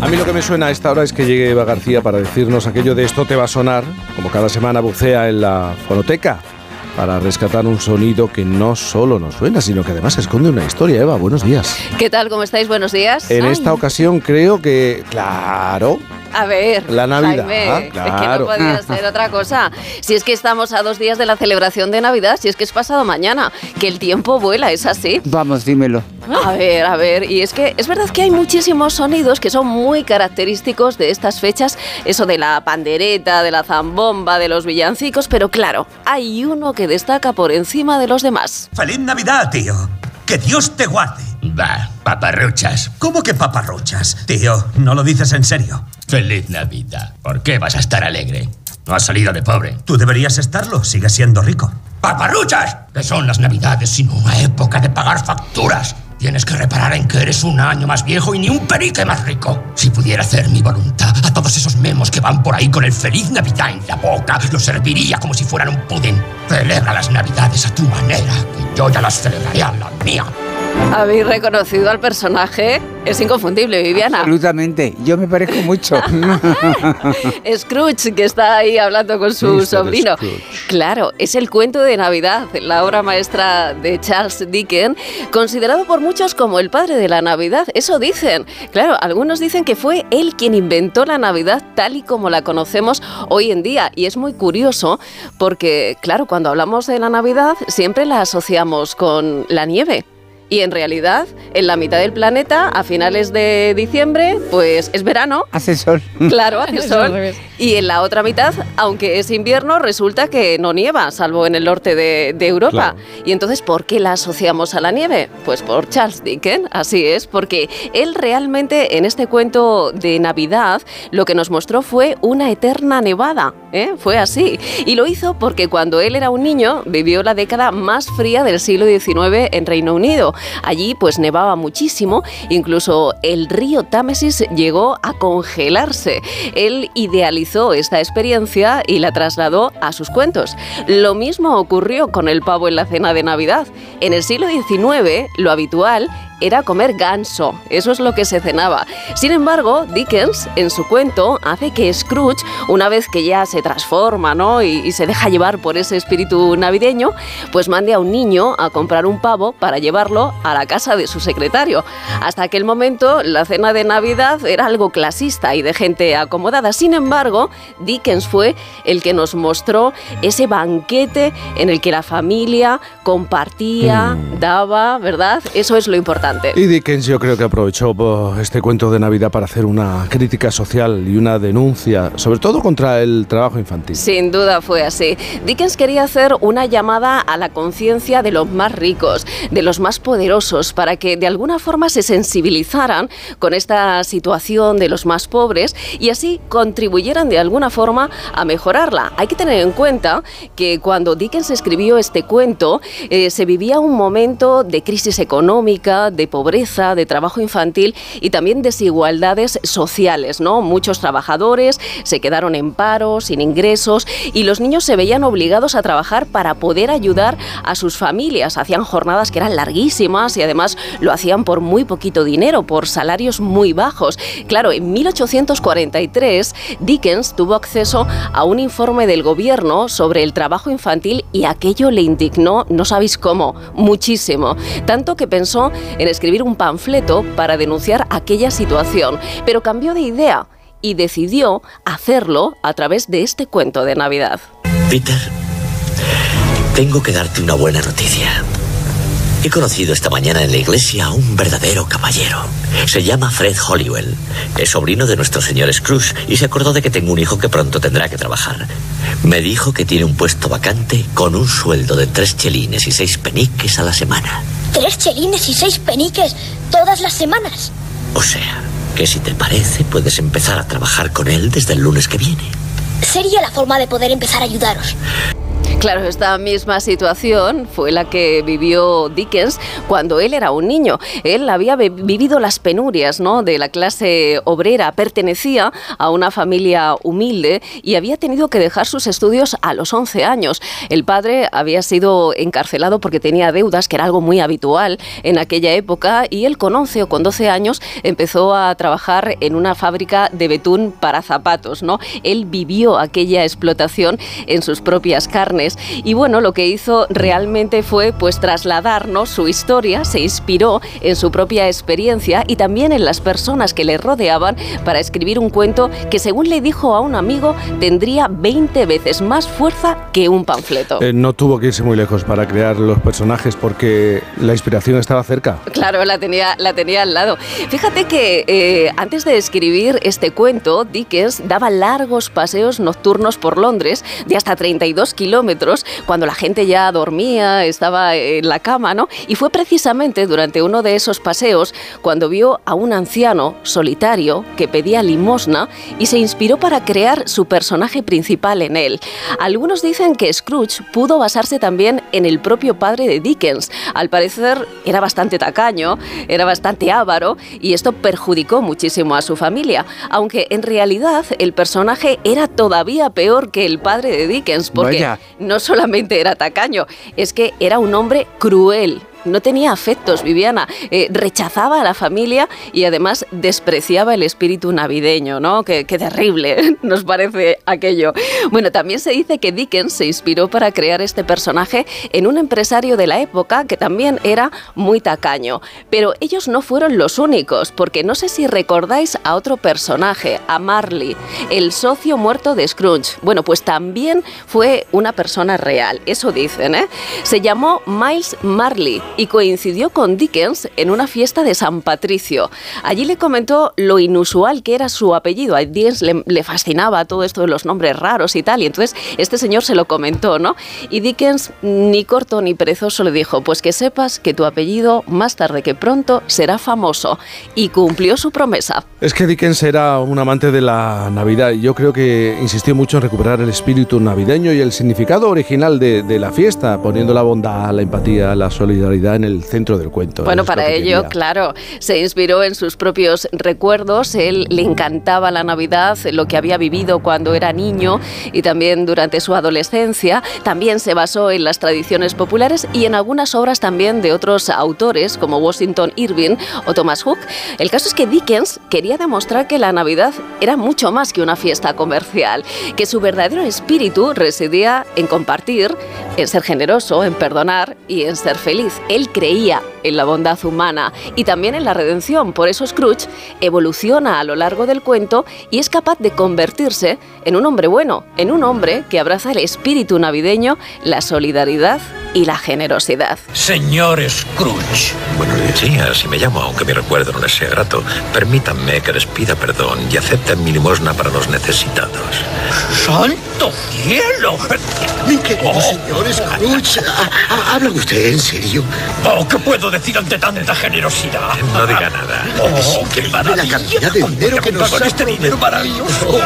A mí lo que me suena a esta hora es que llegue Eva García para decirnos aquello de esto te va a sonar, como cada semana bucea en la fonoteca para rescatar un sonido que no solo nos suena, sino que además esconde una historia. Eva, buenos días. ¿Qué tal? ¿Cómo estáis? Buenos días. En esta ocasión creo que, claro, a ver, la Navidad, Jaime, es que no podía ser otra cosa. Si es que estamos a dos días de la celebración de Navidad, si es que es pasado mañana, que el tiempo vuela, ¿es así? Vamos, dímelo. A ver, a ver, y es que es verdad que hay muchísimos sonidos que son muy característicos de estas fechas, eso de la pandereta, de la zambomba, de los villancicos, pero claro, hay uno que destaca por encima de los demás. ¡Feliz Navidad, tío! ¡Que Dios te guarde! Va, paparruchas. ¿Cómo que paparruchas? Tío, no lo dices en serio. Feliz Navidad. ¿Por qué vas a estar alegre? No has salido de pobre. Tú deberías estarlo, sigues siendo rico. ¡Paparruchas! ¿Qué son las Navidades sino una época de pagar facturas? Tienes que reparar en que eres un año más viejo y ni un perique más rico. Si pudiera hacer mi voluntad a todos esos memos que van por ahí con el feliz Navidad en la boca, los serviría como si fueran un pudín. Celebra las Navidades a tu manera, que yo ya las celebraré a la mía. ¿Habéis reconocido al personaje? Es inconfundible, Viviana. Absolutamente, yo me parezco mucho. Scrooge, que está ahí hablando con su sobrino. Claro, es el cuento de Navidad, la obra maestra de Charles Dickens, considerado por muchos como el padre de la Navidad. Eso dicen. Claro, algunos dicen que fue él quien inventó la Navidad tal y como la conocemos hoy en día. Y es muy curioso porque, claro, cuando hablamos de la Navidad siempre la asociamos con la nieve. Y en realidad, en la mitad del planeta, a finales de diciembre, pues es verano. Hace sol. Claro, hace sol. Y en la otra mitad, aunque es invierno, resulta que no nieva, salvo en el norte de, Europa. Y entonces, ¿por qué la asociamos a la nieve? Pues por Charles Dickens, así es, porque él realmente en este cuento de Navidad lo que nos mostró fue una eterna nevada. ¿eh? Fue así. Y lo hizo porque cuando él era un niño, vivió la década más fría del siglo XIX en Reino Unido. Allí pues nevaba muchísimo, incluso el río Támesis llegó a congelarse. Él idealizó esta experiencia y la trasladó a sus cuentos. Lo mismo ocurrió con el pavo en la cena de Navidad. En el siglo XIX, lo habitual era comer ganso, eso es lo que se cenaba. Sin embargo, Dickens, en su cuento, hace que Scrooge, una vez que ya se transforma ¿no? y, se deja llevar por ese espíritu navideño, pues mande a un niño a comprar un pavo para llevarlo a la casa de su secretario. Hasta aquel momento, la cena de Navidad era algo clasista y de gente acomodada. Sin embargo, Dickens fue el que nos mostró ese banquete en el que la familia compartía, mm. daba, ¿verdad? Eso es lo importante. Y Dickens yo creo que aprovechó pues, este cuento de Navidad para hacer una crítica social y una denuncia, sobre todo contra el trabajo infantil. Sin duda fue así. Dickens quería hacer una llamada a la conciencia de los más ricos, de los más poderosos, para que de alguna forma se sensibilizaran con esta situación de los más pobres y así contribuyeran de alguna forma a mejorarla. Hay que tener en cuenta que cuando Dickens escribió este cuento eh, se vivía un momento de crisis económica, de pobreza, de trabajo infantil y también desigualdades sociales, ¿no? Muchos trabajadores se quedaron en paro, sin ingresos y los niños se veían obligados a trabajar para poder ayudar a sus familias. Hacían jornadas que eran larguísimas y además lo hacían por muy poquito dinero, por salarios muy bajos. Claro, en 1843 Dickens tuvo acceso a un informe del gobierno sobre el trabajo infantil y aquello le indignó, no sabéis cómo, muchísimo. Tanto que pensó en escribir un panfleto para denunciar aquella situación, pero cambió de idea y decidió hacerlo a través de este cuento de Navidad. Peter, tengo que darte una buena noticia. He conocido esta mañana en la iglesia a un verdadero caballero. Se llama Fred Hollywell. Es sobrino de nuestro señor Scrooge y se acordó de que tengo un hijo que pronto tendrá que trabajar. Me dijo que tiene un puesto vacante con un sueldo de tres chelines y seis peniques a la semana. ¿Tres chelines y seis peniques todas las semanas? O sea, que si te parece, puedes empezar a trabajar con él desde el lunes que viene. Sería la forma de poder empezar a ayudaros. Claro, esta misma situación fue la que vivió Dickens cuando él era un niño. Él había vivido las penurias ¿no? de la clase obrera, pertenecía a una familia humilde y había tenido que dejar sus estudios a los 11 años. El padre había sido encarcelado porque tenía deudas, que era algo muy habitual en aquella época, y él con 11 o con 12 años empezó a trabajar en una fábrica de betún para zapatos. ¿no? Él vivió aquella explotación en sus propias carnes. Y bueno, lo que hizo realmente fue pues trasladarnos su historia, se inspiró en su propia experiencia y también en las personas que le rodeaban para escribir un cuento que según le dijo a un amigo tendría 20 veces más fuerza que un panfleto. Eh, no tuvo que irse muy lejos para crear los personajes porque la inspiración estaba cerca. Claro, la tenía, la tenía al lado. Fíjate que eh, antes de escribir este cuento, Dickens daba largos paseos nocturnos por Londres de hasta 32 kilómetros cuando la gente ya dormía, estaba en la cama, ¿no? Y fue precisamente durante uno de esos paseos cuando vio a un anciano solitario que pedía limosna y se inspiró para crear su personaje principal en él. Algunos dicen que Scrooge pudo basarse también en el propio padre de Dickens. Al parecer era bastante tacaño, era bastante avaro y esto perjudicó muchísimo a su familia, aunque en realidad el personaje era todavía peor que el padre de Dickens porque no solamente era tacaño, es que era un hombre cruel no tenía afectos, Viviana, eh, rechazaba a la familia y además despreciaba el espíritu navideño, ¿no? Qué, terrible nos parece aquello. Bueno, también se dice que Dickens se inspiró para crear este personaje en un empresario de la época que también era muy tacaño. Pero ellos no fueron los únicos, porque no sé si recordáis a otro personaje, a Marley, el socio muerto de Scrooge. Bueno, pues también fue una persona real, eso dicen, ¿eh? Se llamó Miles Marley y coincidió con Dickens en una fiesta de San Patricio. Allí le comentó lo inusual que era su apellido. A Dickens le, fascinaba todo esto de los nombres raros y tal, y entonces este señor se lo comentó, ¿no? Y Dickens, ni corto ni perezoso, le dijo, pues que sepas que tu apellido más tarde que pronto será famoso. Y cumplió su promesa. Es que Dickens era un amante de la Navidad y yo creo que insistió mucho en recuperar el espíritu navideño y el significado original de, de la fiesta, poniendo la bondad, la empatía, la solidaridad en el centro del cuento. Bueno, para ello, claro, se inspiró en sus propios recuerdos. Él le encantaba la Navidad, lo que había vivido cuando era niño y también durante su adolescencia. También se basó en las tradiciones populares y en algunas obras también de otros autores como Washington Irving o Thomas Hook. El caso es que Dickens quería demostrar que la Navidad era mucho más que una fiesta comercial, que su verdadero espíritu residía en compartir, en ser generoso, en perdonar y en ser feliz. Él creía en la bondad humana y también en la redención. Por eso Scrooge evoluciona a lo largo del cuento y es capaz de convertirse en un hombre bueno, en un hombre que abraza el espíritu navideño, la solidaridad y la generosidad. Señor Scrooge. Buenos días. Sí, así me llamo, aunque mi recuerdo no les sea grato. Permítanme que les pida perdón y acepten mi limosna para los necesitados. ¡Santo cielo! Mi querido oh. señor Scrooge, ¿habla usted en serio? Oh, ¿qué puedo decir ante tanta generosidad? No diga nada. Oh, qué maravilla. La cantidad de dinero que nos con este dinero maravilloso.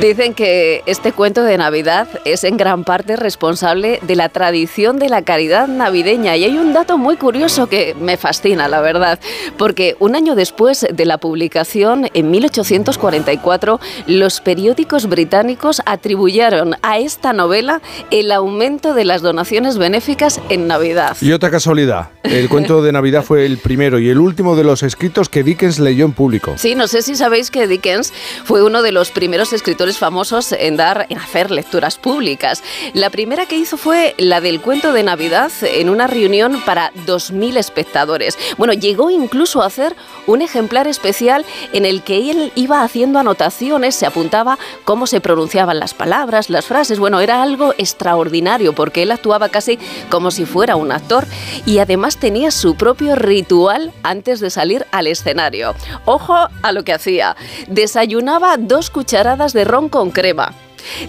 Dicen que este cuento de Navidad es en gran parte responsable de la tradición de la caridad navideña. Y hay un dato muy curioso que me fascina, la verdad, porque un año después de la publicación, en 1844, los periódicos británicos atribuyeron a esta novela el aumento de las donaciones benéficas en Navidad. Y otra casualidad, el cuento de Navidad fue el primero y el último de los escritos que Dickens leyó en público. Sí, no sé si sabéis que Dickens fue uno de los primeros escritores famosos en dar, en hacer lecturas públicas. La primera que hizo fue la del cuento de Navidad en una reunión para 2.000 espectadores. Bueno, llegó incluso a hacer un ejemplar especial en el que él iba haciendo anotaciones, se apuntaba cómo se pronunciaban las palabras, las frases. Bueno, era algo extraordinario porque él actuaba casi como si fuera un actor y además tenía su propio ritual antes de salir al escenario. Ojo a lo que hacía. Desayunaba dos cucharadas de ron con crema.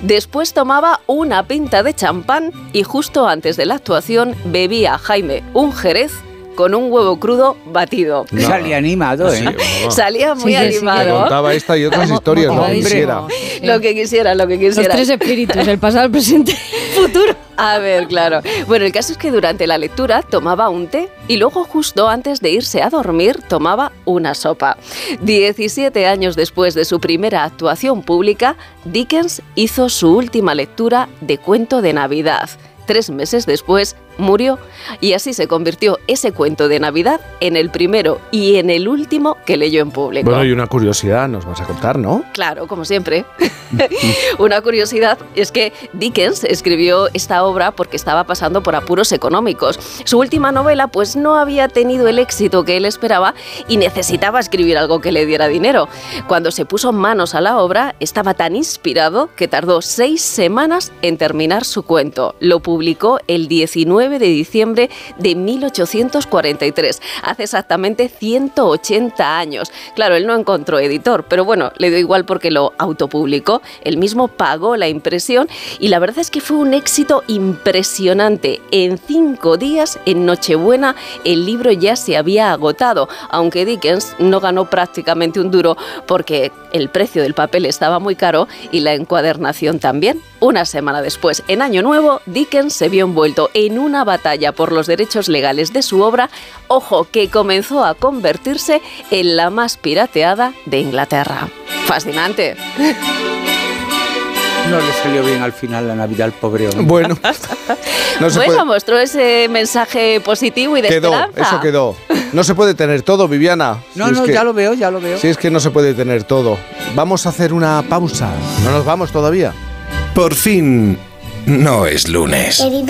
Después tomaba una pinta de champán y justo antes de la actuación bebía Jaime un jerez con un huevo crudo batido. No. Salía animado, ¿eh? Sí, Salía muy Sí, sí, animado. Me contaba esta y otras historias, lo que quisiera. Lo que quisiera, lo que Los quisiera. tres espíritus, el pasado, el presente futuro. A ver, claro. Bueno, el caso es que durante la lectura tomaba un té y luego justo antes de irse a dormir tomaba una sopa. 17 años después de su primera actuación pública, Dickens hizo su última lectura de Cuento de Navidad. Tres meses después murió y así se convirtió ese cuento de Navidad en el primero y en el último que leyó en público. Bueno, y una curiosidad nos vas a contar, ¿no? Claro, como siempre. Una curiosidad es que Dickens escribió esta obra porque estaba pasando por apuros económicos. Su última novela pues no había tenido el éxito que él esperaba y necesitaba escribir algo que le diera dinero. Cuando se puso manos a la obra estaba tan inspirado que tardó seis semanas en terminar su cuento. Lo publicó el 19 de diciembre de 1843, hace exactamente 180 años. Claro, él no encontró editor, pero bueno, le dio igual porque lo autopublicó, él mismo pagó la impresión y la verdad es que fue un éxito impresionante. En cinco días, en Nochebuena, el libro ya se había agotado, aunque Dickens no ganó prácticamente un duro porque el precio del papel estaba muy caro y la encuadernación también. Una semana después, en Año Nuevo, Dickens se vio envuelto en una batalla por los derechos legales de su obra, ojo, que comenzó a convertirse en la más pirateada de Inglaterra. Fascinante. No le salió bien al final la Navidad al pobre hombre. Bueno, no se bueno, puede- mostró ese mensaje positivo y de quedó, esperanza. eso quedó. No se puede tener todo, Viviana. No, Si no, que- ya lo veo, ya lo veo. Si es que no se puede tener todo. Vamos a hacer una pausa. No nos vamos todavía. Por fin, no es lunes. Querido